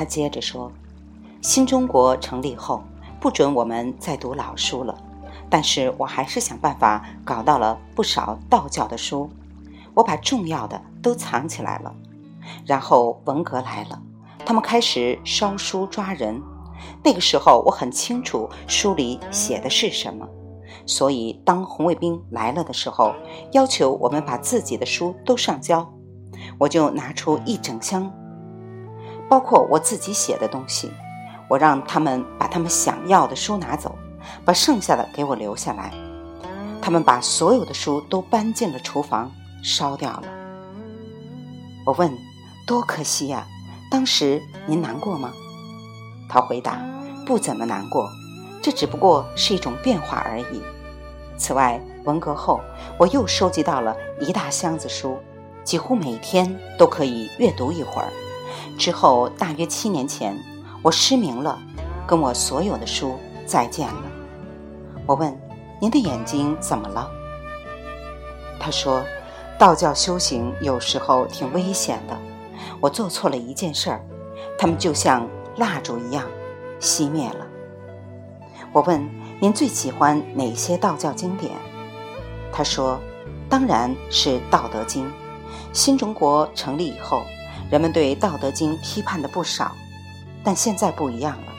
他接着说：“新中国成立后，不准我们再读老书了。但是我还是想办法搞到了不少道教的书，我把重要的都藏起来了。然后文革来了，他们开始烧书抓人。那个时候我很清楚书里写的是什么，所以当红卫兵来了的时候，要求我们把自己的书都上交，我就拿出一整箱。”包括我自己写的东西，我让他们把他们想要的书拿走，把剩下的给我留下来。他们把所有的书都搬进了厨房，烧掉了。我问：“多可惜呀！当时您难过吗？”他回答：“不怎么难过，这只不过是一种变化而已。”此外，文革后我又收集到了一大箱子书，几乎每天都可以阅读一会儿。之后大约七年前，我失明了，跟我所有的书再见了。我问：“您的眼睛怎么了？”他说：“道教修行有时候挺危险的，我做错了一件事儿，他们就像蜡烛一样熄灭了。”我问：“您最喜欢哪些道教经典？”他说：“当然是《道德经》。新中国成立以后。”人们对《道德经》批判的不少，但现在不一样了。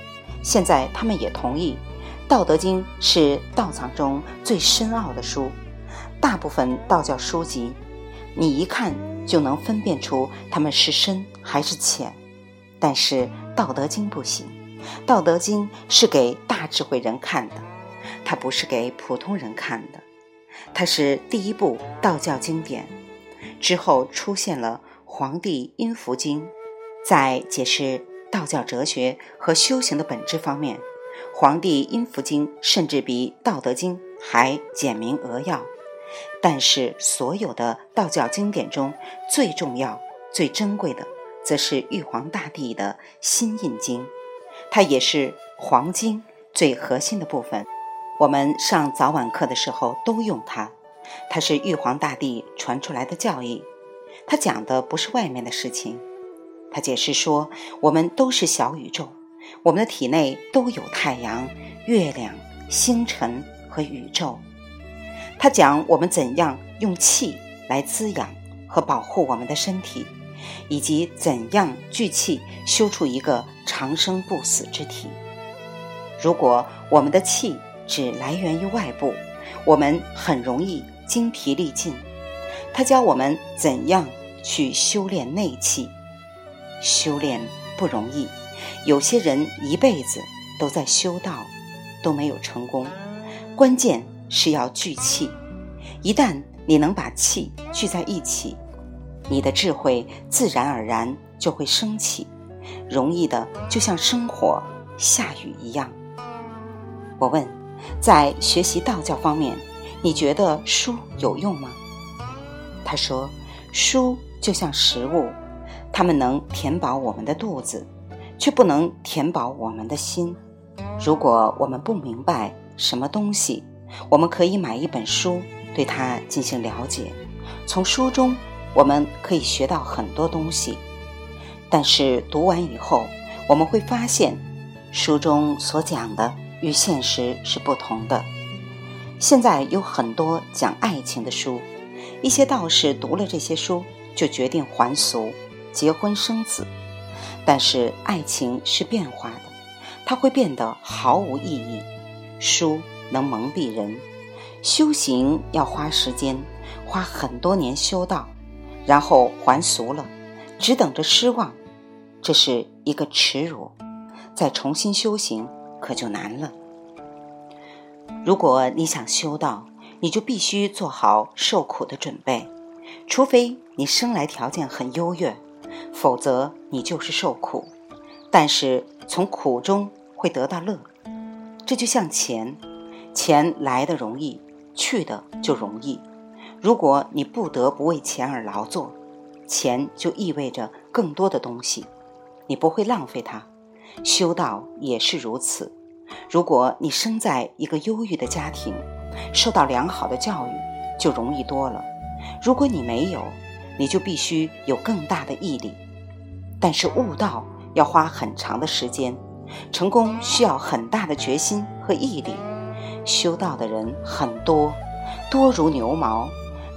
现在他们也同意，《道德经》是道藏中最深奥的书。大部分道教书籍，你一看就能分辨出他们是深还是浅。但是《道德经》不行，《道德经》是给大智慧人看的，它不是给普通人看的。它是第一部道教经典，之后出现了。《黄帝阴符经》在解释道教哲学和修行的本质方面，《黄帝阴符经》甚至比《道德经》还简明扼要。但是，所有的道教经典中最重要、最珍贵的，则是玉皇大帝的《心印经》，它也是黄经最核心的部分。我们上早晚课的时候都用它，它是玉皇大帝传出来的教义。他讲的不是外面的事情，他解释说，我们都是小宇宙，我们的体内都有太阳、月亮、星辰和宇宙。他讲我们怎样用气来滋养和保护我们的身体，以及怎样聚气修出一个长生不死之体。如果我们的气只来源于外部，我们很容易精疲力尽。他教我们怎样去修炼内气，修炼不容易，有些人一辈子都在修道，都没有成功。关键是要聚气，一旦你能把气聚在一起，你的智慧自然而然就会升起，容易的就像生火、下雨一样。我问，在学习道教方面，你觉得书有用吗？他说：“书就像食物，它们能填饱我们的肚子，却不能填饱我们的心。如果我们不明白什么东西，我们可以买一本书，对它进行了解。从书中，我们可以学到很多东西。但是读完以后，我们会发现，书中所讲的与现实是不同的。现在有很多讲爱情的书。”一些道士读了这些书，就决定还俗、结婚生子。但是爱情是变化的，它会变得毫无意义。书能蒙蔽人，修行要花时间，花很多年修道，然后还俗了，只等着失望，这是一个耻辱。再重新修行可就难了。如果你想修道，你就必须做好受苦的准备，除非你生来条件很优越，否则你就是受苦。但是从苦中会得到乐，这就像钱，钱来的容易，去的就容易。如果你不得不为钱而劳作，钱就意味着更多的东西，你不会浪费它。修道也是如此。如果你生在一个优裕的家庭，受到良好的教育就容易多了。如果你没有，你就必须有更大的毅力。但是悟道要花很长的时间，成功需要很大的决心和毅力。修道的人很多，多如牛毛，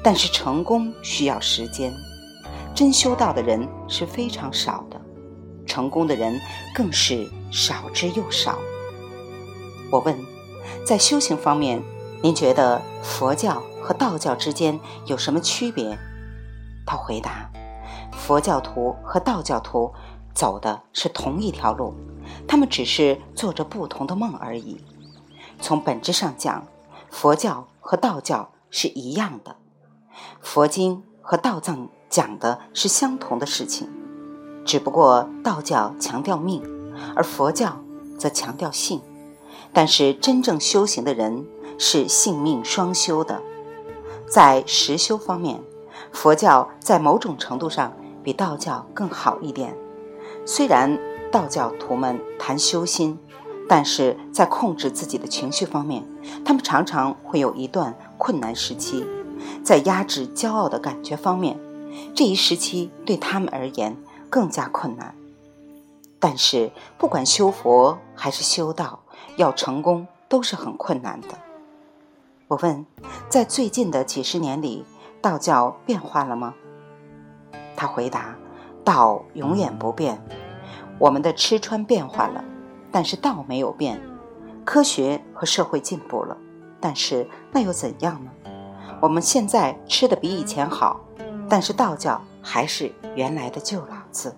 但是成功需要时间。真修道的人是非常少的，成功的人更是少之又少。我问，在修行方面，您觉得佛教和道教之间有什么区别？他回答：佛教徒和道教徒走的是同一条路，他们只是做着不同的梦而已。从本质上讲，佛教和道教是一样的，佛经和道藏讲的是相同的事情，只不过道教强调命，而佛教则强调性。但是真正修行的人是性命双修的，在实修方面，佛教在某种程度上比道教更好一点。虽然道教徒们谈修心，但是在控制自己的情绪方面，他们常常会有一段困难时期。在压制骄傲的感觉方面，这一时期对他们而言更加困难。但是不管修佛还是修道，要成功都是很困难的。我问，在最近的几十年里，道教变化了吗？他回答：道永远不变。我们的吃穿变化了，但是道没有变。科学和社会进步了，但是那又怎样呢？我们现在吃的比以前好，但是道教还是原来的旧老子。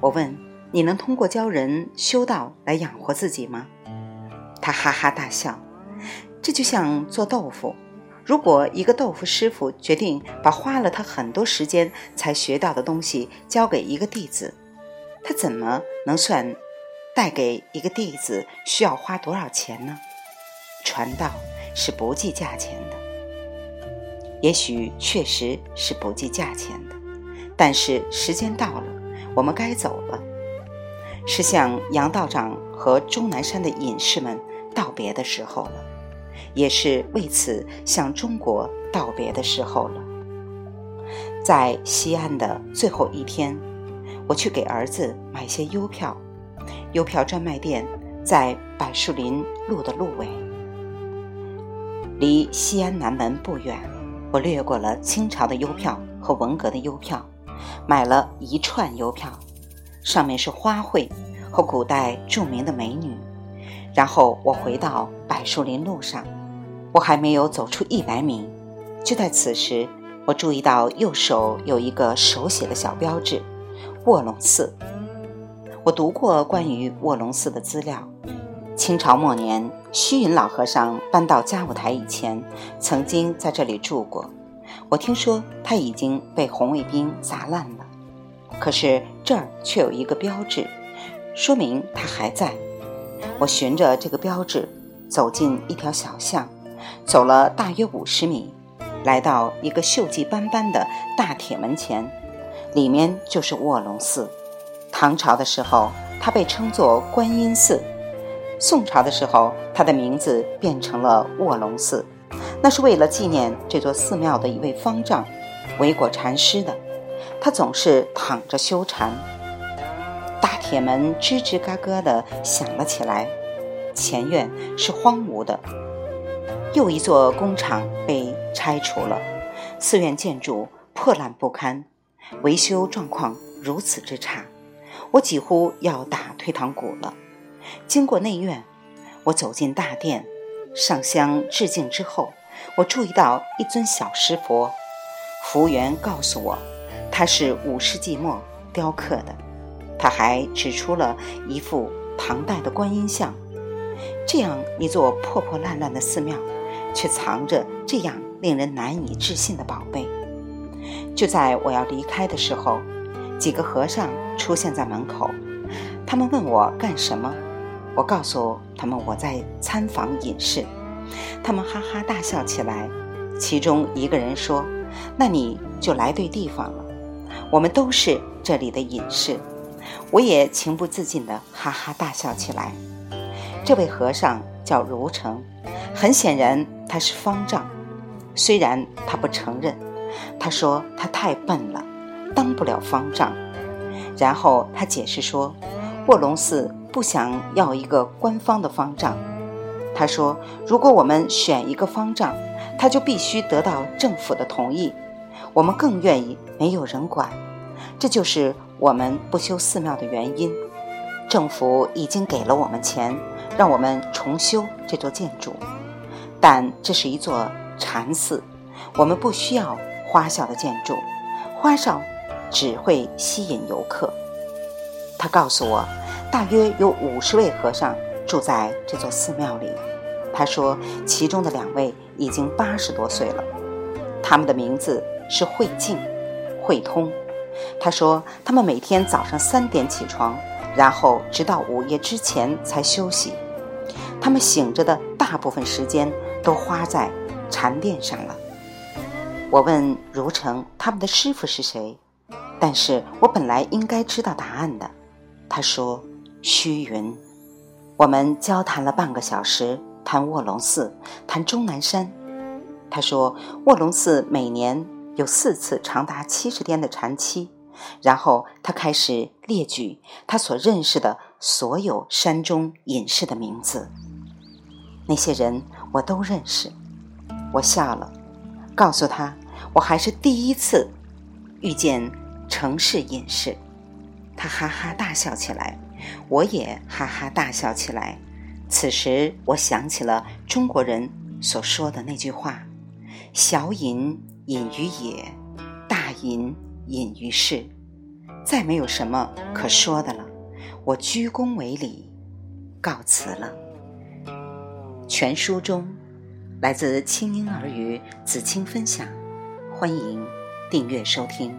我问。你能通过教人修道来养活自己吗？他哈哈大笑。这就像做豆腐，如果一个豆腐师傅决定把花了他很多时间才学到的东西交给一个弟子，他怎么能算带给一个弟子需要花多少钱呢？传道是不计价钱的，也许确实是不计价钱的，但是时间到了，我们该走了。是向杨道长和钟南山的隐士们道别的时候了，也是为此向中国道别的时候了。在西安的最后一天，我去给儿子买些邮票，邮票专卖店在柏树林路的路尾，离西安南门不远。我略过了清朝的邮票和文革的邮票，买了一串邮票。上面是花卉和古代著名的美女，然后我回到柏树林路上，我还没有走出一百米，就在此时，我注意到右手有一个手写的小标志“卧龙寺”。我读过关于卧龙寺的资料，清朝末年虚云老和尚搬到嘉务台以前，曾经在这里住过。我听说他已经被红卫兵砸烂了。可是这儿却有一个标志，说明他还在。我循着这个标志走进一条小巷，走了大约五十米，来到一个锈迹斑斑的大铁门前，里面就是卧龙寺。唐朝的时候，它被称作观音寺；宋朝的时候，它的名字变成了卧龙寺，那是为了纪念这座寺庙的一位方丈维果禅师的。他总是躺着修禅，大铁门吱吱嘎嘎地响了起来。前院是荒芜的，又一座工厂被拆除了，寺院建筑破烂不堪，维修状况如此之差，我几乎要打退堂鼓了。经过内院，我走进大殿，上香致敬之后，我注意到一尊小石佛，服务员告诉我。它是五世纪末雕刻的，他还指出了一副唐代的观音像。这样一座破破烂烂的寺庙，却藏着这样令人难以置信的宝贝。就在我要离开的时候，几个和尚出现在门口，他们问我干什么。我告诉他们我在参访隐士，他们哈哈大笑起来。其中一个人说：“那你就来对地方了。”我们都是这里的隐士，我也情不自禁地哈哈大笑起来。这位和尚叫如成，很显然他是方丈，虽然他不承认。他说他太笨了，当不了方丈。然后他解释说，卧龙寺不想要一个官方的方丈。他说，如果我们选一个方丈，他就必须得到政府的同意。我们更愿意没有人管，这就是我们不修寺庙的原因。政府已经给了我们钱，让我们重修这座建筑，但这是一座禅寺，我们不需要花哨的建筑，花哨只会吸引游客。他告诉我，大约有五十位和尚住在这座寺庙里。他说，其中的两位已经八十多岁了，他们的名字是慧静、慧通。他说，他们每天早上三点起床。然后直到午夜之前才休息，他们醒着的大部分时间都花在禅殿上了。我问如成他们的师傅是谁，但是我本来应该知道答案的。他说虚云。我们交谈了半个小时，谈卧龙寺，谈终南山。他说卧龙寺每年有四次长达七十天的禅期。然后他开始列举他所认识的所有山中隐士的名字，那些人我都认识。我笑了，告诉他我还是第一次遇见城市隐士。他哈哈大笑起来，我也哈哈大笑起来。此时我想起了中国人所说的那句话：“小隐隐于野，大隐。”隐于市，再没有什么可说的了。我鞠躬为礼，告辞了。全书中来自清音儿语子青分享，欢迎订阅收听。